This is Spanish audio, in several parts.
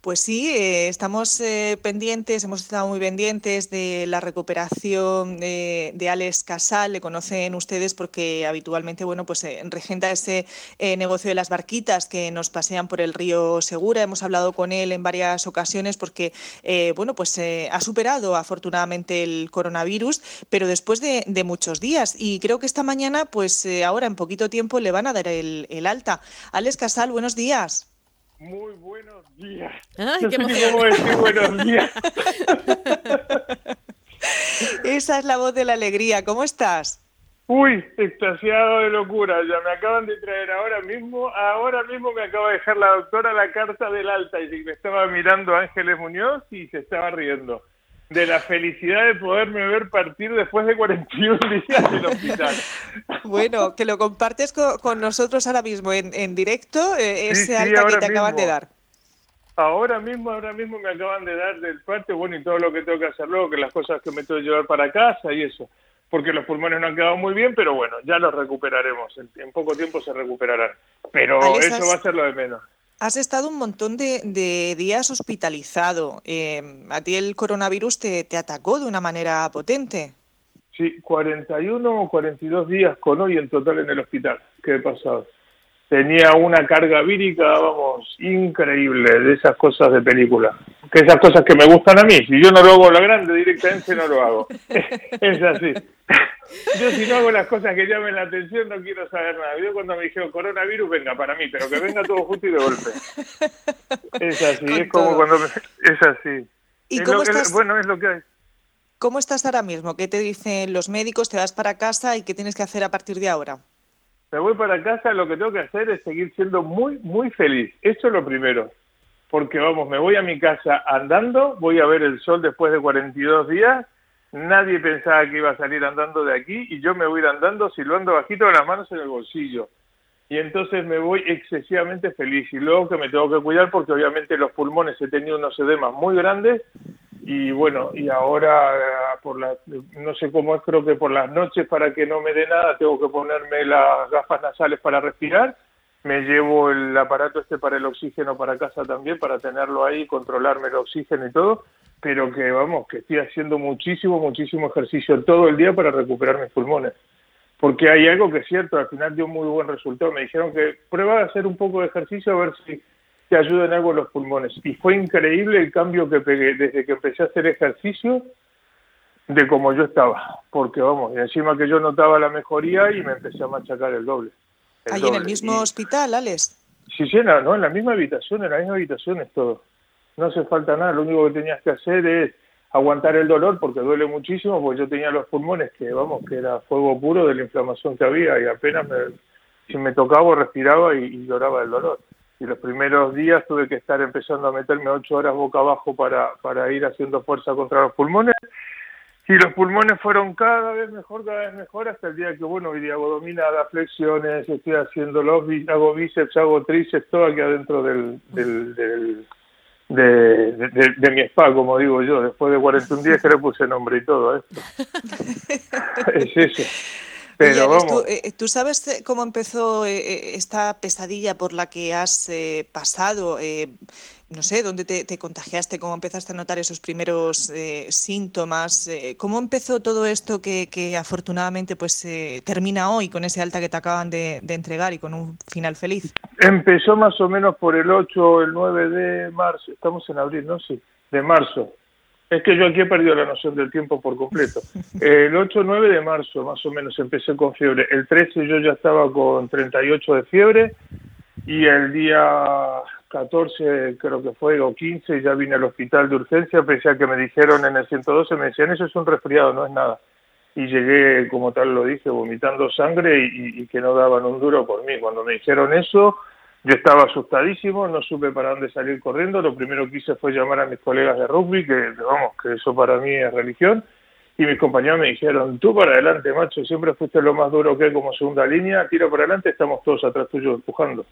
Pues sí, eh, estamos eh, pendientes, hemos estado muy pendientes de la recuperación de, Alex Casal. Le conocen ustedes porque habitualmente, bueno, pues eh, regenta ese negocio de las barquitas que nos pasean por el río Segura. Hemos hablado con él en varias ocasiones porque, bueno, pues ha superado afortunadamente el coronavirus, pero después de, muchos días. Y creo que esta mañana, pues ahora en poquito tiempo le van a dar el, el alta. Alex Casal, buenos días. Muy buenos días. Ay, qué cómo decir buenos días. Esa es la voz de la alegría. ¿Cómo estás? Uy, extasiado de locura. Ya me acaban de traer ahora mismo, ahora mismo me acaba de dejar la doctora la carta del alta y me estaba mirando Ángeles Muñoz y se estaba riendo de la felicidad de poderme ver partir después de 41 días del hospital. Bueno, que lo compartes con, nosotros ahora mismo en, directo, eh, ese alta que te acaban de dar. Ahora mismo, ahora mismo me acaban de dar del parte, bueno, y todo lo que tengo que hacer luego, que las cosas que me tengo que llevar para casa y eso, porque los pulmones no han quedado muy bien, pero bueno, ya los recuperaremos, en, poco tiempo se recuperarán, pero eso va a ser lo de menos. Has estado un montón de, días hospitalizado. Eh, ¿A ti el coronavirus te, atacó de una manera potente? Sí, 41 o 42 días con hoy en total en el hospital ¿Qué pasado. Tenía una carga vírica, vamos, increíble, de esas cosas de película. Que esas cosas que me gustan a mí. Si yo no lo hago la grande, directamente no lo hago. es así. Yo si no hago las cosas que llamen la atención no quiero saber nada. Yo cuando me dijeron coronavirus, venga para mí, pero que venga todo justo y de golpe. Es así, es como cuando... Es así. ¿Y cómo estás? bueno, es lo que hay. ¿Cómo estás ahora mismo? ¿Qué te dicen los médicos? ¿Te vas para casa y qué tienes que hacer a partir de ahora? Me voy para casa, lo que tengo que hacer es seguir siendo muy, muy feliz. Eso es lo primero. Porque vamos, me voy a mi casa andando, voy a ver el sol después de 42 días Nadie pensaba que iba a salir andando de aquí y yo me voy a ir andando silbando bajito con las manos en el bolsillo. Y entonces me voy excesivamente feliz. Y luego que me tengo que cuidar porque obviamente los pulmones he tenido unos edemas muy grandes y bueno, y ahora por la, no sé cómo es, creo que por las noches para que no me dé nada tengo que ponerme las gafas nasales para respirar. Me llevo el aparato este para el oxígeno para casa también, para tenerlo ahí, controlarme el oxígeno y todo pero que vamos, que estoy haciendo muchísimo, muchísimo ejercicio todo el día para recuperar mis pulmones. Porque hay algo que es cierto, al final dio muy buen resultado. Me dijeron que prueba a hacer un poco de ejercicio a ver si te ayuda en algo los pulmones. Y fue increíble el cambio que pegué desde que empecé a hacer ejercicio de como yo estaba. Porque vamos, y encima que yo notaba la mejoría y me empecé a machacar el doble. ¿Ahí en el mismo hospital, Alex? Sí, sí, no, en la misma habitación, en la misma habitación es todo no hace falta nada, lo único que tenías que hacer es aguantar el dolor porque duele muchísimo, porque yo tenía los pulmones que, vamos, que era fuego puro de la inflamación que había y apenas me, si me tocaba respiraba y, lloraba el dolor. Y los primeros días tuve que estar empezando a meterme ocho horas boca abajo para, para ir haciendo fuerza contra los pulmones. Y los pulmones fueron cada vez mejor, cada vez mejor, hasta el día que, bueno, hoy día hago dominadas, flexiones, estoy haciendo los, hago bíceps, hago tríceps, todo aquí adentro del, del de, de, mi spa, como digo yo. Después de 41 días que le puse nombre y todo esto. es eso. Pero vamos. Eh, ¿tú, sabes cómo empezó eh, eh, esta pesadilla por la que has pasado? No sé, dónde te, contagiaste, cómo empezaste a notar esos primeros síntomas, cómo empezó todo esto que, que afortunadamente pues termina hoy con ese alta que te acaban de, de, entregar y con un final feliz. Empezó más o menos por el 8 o el 9 de marzo, estamos en abril, ¿no? Sí, de marzo. Es que yo aquí he perdido la noción del tiempo por completo. El 8 o 9 de marzo más o menos empecé con fiebre. El 13 yo ya estaba con 38 de fiebre y el día 14 creo que fue o 15 ya vine al hospital de urgencia pese a que me dijeron en el 112 me decían eso es un resfriado no es nada y llegué como tal lo dije vomitando sangre y, que no daban un duro por mí cuando me dijeron eso yo estaba asustadísimo, no supe para dónde salir corriendo. Lo primero que hice fue llamar a mis colegas de rugby, que vamos, que eso para mí es religión. Y mis compañeros me dijeron, tú para adelante, macho, siempre fuiste lo más duro que hay como segunda línea, tira para adelante, estamos todos atrás tuyo empujando.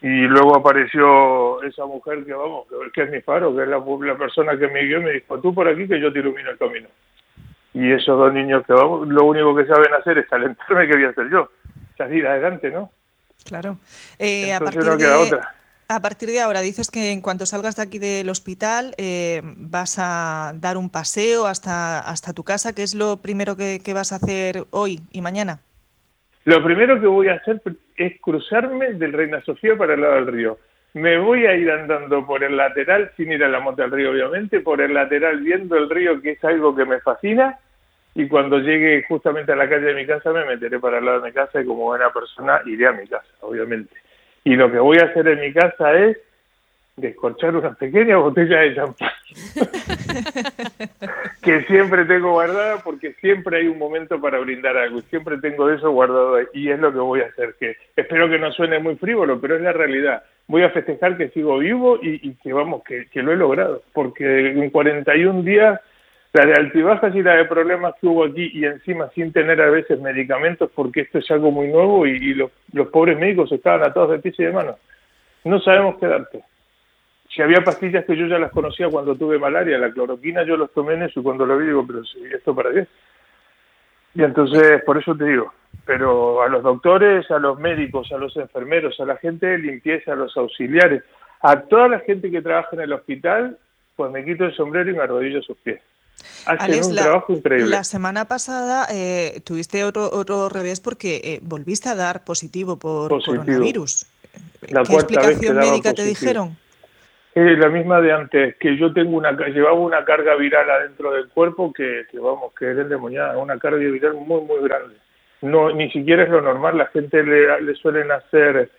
Y luego apareció esa mujer que, vamos, que es mi faro, que es la, la persona que me guió y me dijo, tú por aquí que yo te ilumino el camino. Y esos dos niños que, vamos, lo único que saben hacer es calentarme, que voy a hacer yo. Salir adelante, ¿no? Claro. Eh, a, partir de, A partir de ahora, dices que en cuanto salgas de aquí del hospital eh, vas a dar un paseo hasta, hasta tu casa. ¿Qué es lo primero que, vas a hacer hoy y mañana? Lo primero que voy a hacer es cruzarme del Reina Sofía para el lado del río. Me voy a ir andando por el lateral, sin ir a la monta del río, obviamente, por el lateral viendo el río, que es algo que me fascina. Y cuando llegue justamente a la calle de mi casa, me meteré para el lado de mi casa y como buena persona iré a mi casa, obviamente. Y lo que voy a hacer en mi casa es descorchar una pequeña botella de champán que siempre tengo guardada porque siempre hay un momento para brindar algo y siempre tengo eso guardado y es lo que voy a hacer que espero que no suene muy frívolo pero es la realidad voy a festejar que sigo vivo y, que vamos que, que, lo he logrado porque en 41 días la de altibajas y la de problemas que hubo aquí y encima sin tener a veces medicamentos porque esto es algo muy nuevo y, los, los, pobres médicos estaban atados de pies y de manos. No sabemos qué darte. Si había pastillas que yo ya las conocía cuando tuve malaria, la cloroquina yo los tomé en eso y cuando lo vi digo, pero si esto para qué. Y entonces, por eso te digo, pero a los doctores, a los médicos, a los enfermeros, a la gente de limpieza, a los auxiliares, a toda la gente que trabaja en el hospital, pues me quito el sombrero y me arrodillo a sus pies. Alex, un la, trabajo increíble. La semana pasada eh, tuviste otro, otro revés porque eh, volviste a dar positivo por coronavirus. ¿Qué explicación médica te dijeron? La misma de antes, que yo tengo una llevaba una carga viral adentro del cuerpo que, que vamos, que es endemoniada, una carga viral muy, muy grande. No, ni siquiera es lo normal, la gente le, le suelen hacer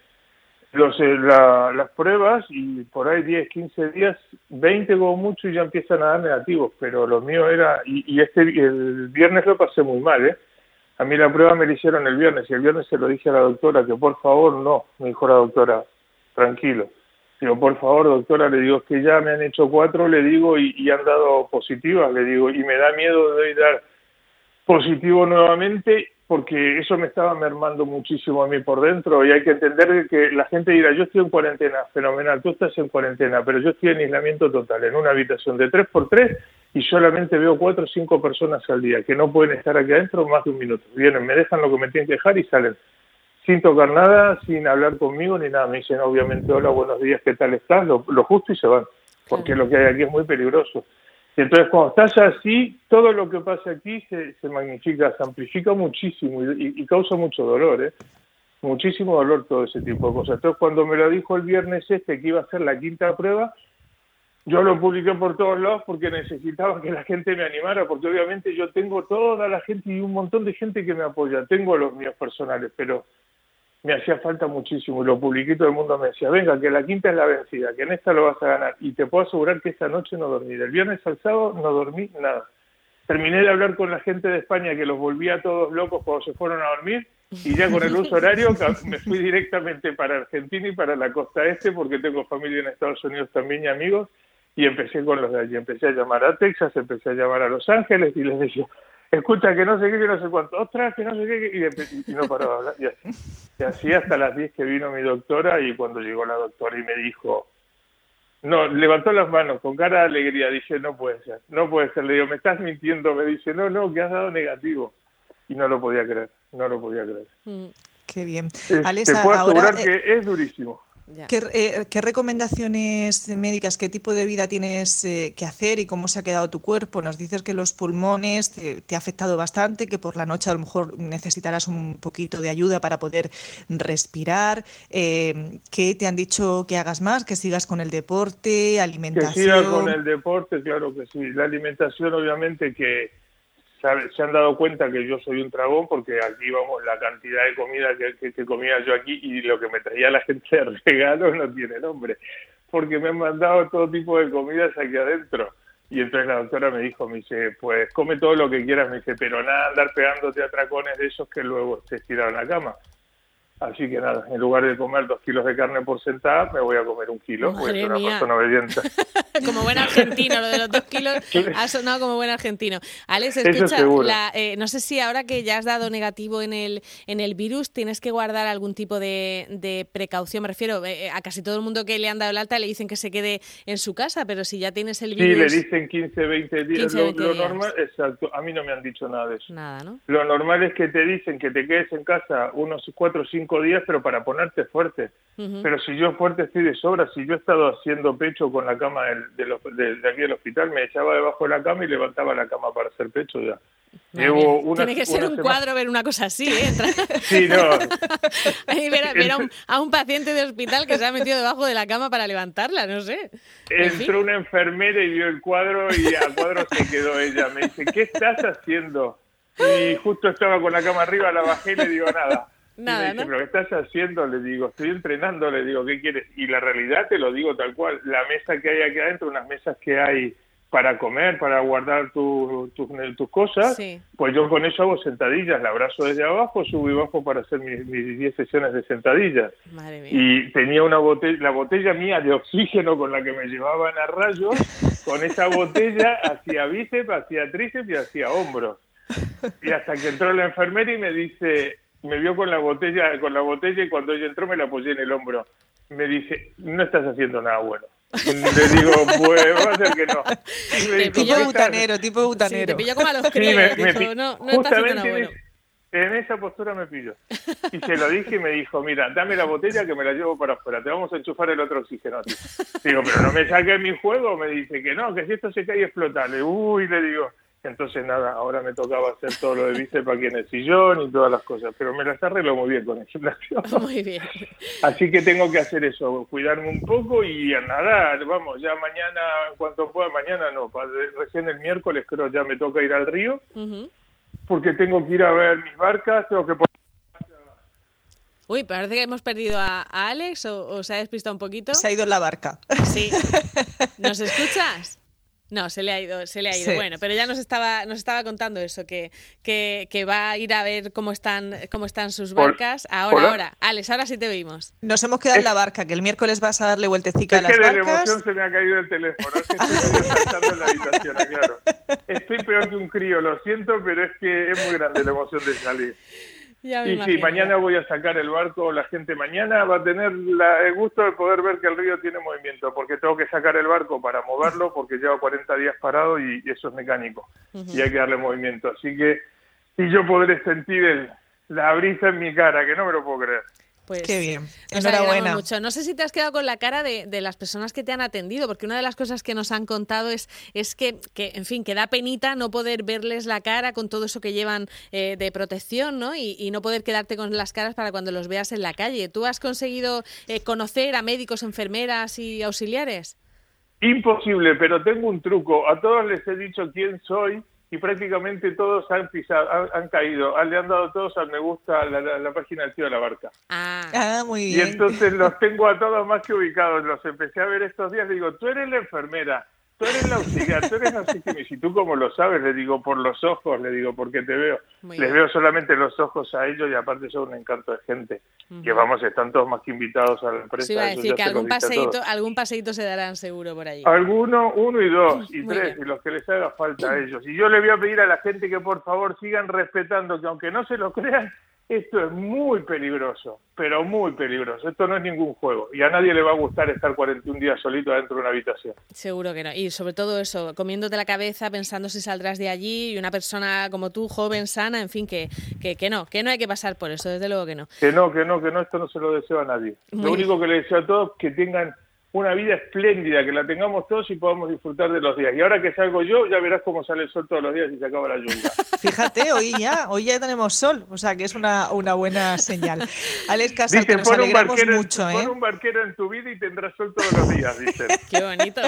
los, eh, las pruebas y por ahí 10, 15 días, 20 como mucho y ya empiezan a dar negativos, pero lo mío era, y, este el viernes lo pasé muy mal, ¿eh? A mí la prueba me la hicieron el viernes y el viernes se lo dije a la doctora que por favor no, me dijo la doctora, tranquilo. Digo, por favor, doctora, le digo, es que ya me han hecho cuatro, le digo, y, han dado positivas, le digo, y me da miedo de dar positivo nuevamente porque eso me estaba mermando muchísimo a mí por dentro y hay que entender que la gente dirá, yo estoy en cuarentena, fenomenal, tú estás en cuarentena, pero yo estoy en aislamiento total, en una habitación de tres por tres y solamente veo cuatro o cinco personas al día que no pueden estar aquí adentro más de un minuto. Vienen, me dejan lo que me tienen que dejar y salen sin tocar nada, sin hablar conmigo ni nada. Me dicen obviamente, hola, buenos días, ¿qué tal estás? Lo, lo justo y se van, porque lo que hay aquí es muy peligroso. Entonces, cuando estás así, todo lo que pasa aquí se, se magnifica, se amplifica muchísimo y, causa mucho dolor, ¿eh? Muchísimo dolor todo ese tipo de cosas. Entonces, cuando me lo dijo el viernes este que iba a ser la quinta prueba, yo lo publiqué por todos lados porque necesitaba que la gente me animara, porque obviamente yo tengo toda la gente y un montón de gente que me apoya. Tengo los míos personales, pero me hacía falta muchísimo y lo publiqué todo el mundo me decía, venga, que la quinta es la vencida, que en esta lo vas a ganar. Y te puedo asegurar que esta noche no dormí. Del viernes al sábado no dormí nada. Terminé de hablar con la gente de España que los volvía todos locos cuando se fueron a dormir y ya con el uso horario me fui directamente para Argentina y para la costa este porque tengo familia en Estados Unidos también y amigos y empecé con los de. Empecé a llamar a Texas, empecé a llamar a Los Ángeles y les decía, escucha que no sé qué, que no sé cuánto, ostras, que no sé qué, y, no paraba de hablar. Y así. y así hasta las 10 que vino mi doctora y cuando llegó la doctora y me dijo, no, levantó las manos con cara de alegría, dice, no puede ser, no puede ser. Le digo, me estás mintiendo, me dice, no, no, que has dado negativo. Y no lo podía creer, no lo podía creer. Mm, qué bien. te puedo asegurar eh, que es durísimo. Eh, ¿Qué, recomendaciones médicas, qué tipo de vida tienes eh, que hacer y cómo se ha quedado tu cuerpo? Nos dices que los pulmones te, ha afectado bastante, que por la noche a lo mejor necesitarás un poquito de ayuda para poder respirar. Eh, ¿Qué te han dicho que hagas más? Que sigas con el deporte, alimentación. Que siga con el deporte, claro que sí. La alimentación, obviamente, que se han dado cuenta que yo soy un tragón porque aquí vamos la cantidad de comida que, comía yo aquí y lo que me traía la gente de regalo no tiene nombre porque me han mandado todo tipo de comidas aquí adentro. Y entonces la doctora me dijo me dice pues come todo lo que quieras me dice pero nada andar pegándote a tracones de esos que luego te estiran en la cama Así que nada, en lugar de comer dos kilos de carne por sentada, me voy a comer un kilo, voy a ser una persona obediente. como buen argentino, lo de los dos kilos ha sonado como buen argentino. Alex, escucha, eh, no sé si ahora que ya has dado negativo en el, en el virus, tienes que guardar algún tipo de, precaución. Me refiero eh, eh, a casi todo el mundo que le han dado el alta le dicen que se quede en su casa, pero si ya tienes el virus. Sí, le dicen 15, 20 días. lo, normal, exacto. A mí no me han dicho nada de eso. Nada, ¿no? Lo normal es que te dicen que te quedes en casa unos 4 o 5 días, pero para ponerte fuerte. Pero si yo fuerte estoy de sobra, si yo he estado haciendo pecho con la cama de, de, aquí del hospital, me echaba debajo de la cama y levantaba la cama para hacer pecho ya. Tiene que ser un cuadro ver una cosa así, ¿eh? sí, no. ver, a, un, paciente de hospital que se ha metido debajo de la cama para levantarla, no sé. Entró una enfermera y vio el cuadro y al cuadro se quedó ella. Me dice, ¿qué estás haciendo? Y justo estaba con la cama arriba, la bajé y le digo nada. Nada, ¿no? ¿Pero qué estás haciendo? Le digo, estoy entrenando, le digo, ¿qué quieres? Y la realidad te lo digo tal cual. La mesa que hay aquí adentro, unas mesas que hay para comer, para guardar tus cosas, pues yo con eso hago sentadillas, la abrazo desde abajo, subo y bajo para hacer mis 10 sesiones de sentadillas. Y tenía una botella, la botella mía de oxígeno con la que me llevaban a rayos, con esa botella hacía bíceps, hacía tríceps y hacía hombros. Y hasta que entró la enfermera y me dice, me vio con la botella, con la botella y cuando ella entró me la apoyé en el hombro. Me dice, no estás haciendo nada bueno. Le digo, pues va a ser que no. te pillo butanero, tipo butanero. te pilló como a los críos. no, no estás haciendo nada bueno. En esa postura me pilló. Y se lo dije y me dijo, mira, dame la botella que me la llevo para afuera, te vamos a enchufar el otro oxígeno. Digo, pero no me saques mi juego. Me dice que no, que si esto se cae explota. Le, uy, le digo, entonces, nada, ahora me tocaba hacer todo lo de bíceps aquí en el sillón y todas las cosas, pero me las arreglo muy bien con el gimnasio. Muy bien. Así que tengo que hacer eso, cuidarme un poco y a nadar. Vamos, ya mañana, en cuanto pueda, mañana no, recién el miércoles creo ya me toca ir al río, porque tengo que ir a ver mis barcas, tengo que Uy, parece que hemos perdido a, Alex o, o, se ha despistado un poquito. Se ha ido en la barca. Sí. ¿Nos escuchas? No, se le ha ido, se le ha ido. Bueno, pero ya nos estaba, nos estaba contando eso, que, que, que, va a ir a ver cómo están, cómo están sus barcas. Ahora, ahora. Alex, ahora sí te oímos. Nos hemos quedado en la barca, que el miércoles vas a darle vueltecica a las barcas. Es que de emoción se me ha caído el teléfono. Es que estoy en la habitación, claro. Estoy peor que un crío, lo siento, pero es que es muy grande la emoción de salir y si mañana voy a sacar el barco, la gente mañana va a tener el gusto de poder ver que el río tiene movimiento, porque tengo que sacar el barco para moverlo, porque lleva 40 días parado y eso es mecánico, y hay que darle movimiento. Así que, y yo podré sentir la brisa en mi cara, que no me lo puedo creer. Pues Qué bien. Enhorabuena. Mucho. No sé si te has quedado con la cara de, las personas que te han atendido, porque una de las cosas que nos han contado es, es que, que, en fin, que da penita no poder verles la cara con todo eso que llevan eh, de protección, ¿no? Y, no poder quedarte con las caras para cuando los veas en la calle. ¿Tú has conseguido eh, conocer a médicos, enfermeras y auxiliares? Imposible, pero tengo un truco. A todos les he dicho quién soy y prácticamente todos han pisado, han, caído, le han dado todos al me gusta a la, página del tío de la barca. Ah. ah. muy bien. Y entonces los tengo a todos más que ubicados, los empecé a ver estos días, digo, tú eres la enfermera, tú eres la auxiliar, tú eres qué, y si tú como lo sabes, le digo, por los ojos, le digo, porque te veo. Les veo solamente los ojos a ellos y aparte son un encanto de gente. Que vamos, están todos más que invitados a la empresa. Sí, iba a decir que algún paseíto, algún paseíto se darán seguro por ahí. Alguno, uno y dos, y tres, y los que les haga falta a ellos. Y yo le voy a pedir a la gente que por favor sigan respetando, que aunque no se lo crean, esto es muy peligroso, pero muy peligroso. Esto no es ningún juego y a nadie le va a gustar estar 41 días solito dentro de una habitación. Seguro que no. Y sobre todo eso, comiéndote la cabeza, pensando si saldrás de allí y una persona como tú, joven, sana, en fin, que, que, que no, que no hay que pasar por eso, desde luego que no. Que no, que no, que no, esto no se lo deseo a nadie. lo único que le deseo a todos es que tengan una vida espléndida, que la tengamos todos y podamos disfrutar de los días. Y ahora que salgo yo, ya verás cómo sale el sol todos los días y se acaba la lluvia. Fíjate, hoy ya, hoy ya tenemos sol, o sea que es una, una buena señal. Alex Casal, que nos alegramos mucho, ¿eh? Pon un barquero en tu vida y tendrás sol todos los días, dicen. Qué bonito.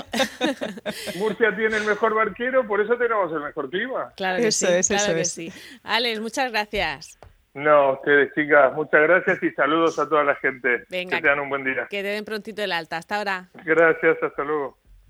Murcia tiene el mejor barquero, por eso tenemos el mejor clima. Claro que sí, claro que sí. Alex, muchas gracias. No, ustedes, chicas, muchas gracias y saludos a toda la gente. Venga, que tengan un buen día. Que te den prontito el alta. Hasta ahora. Gracias, hasta luego.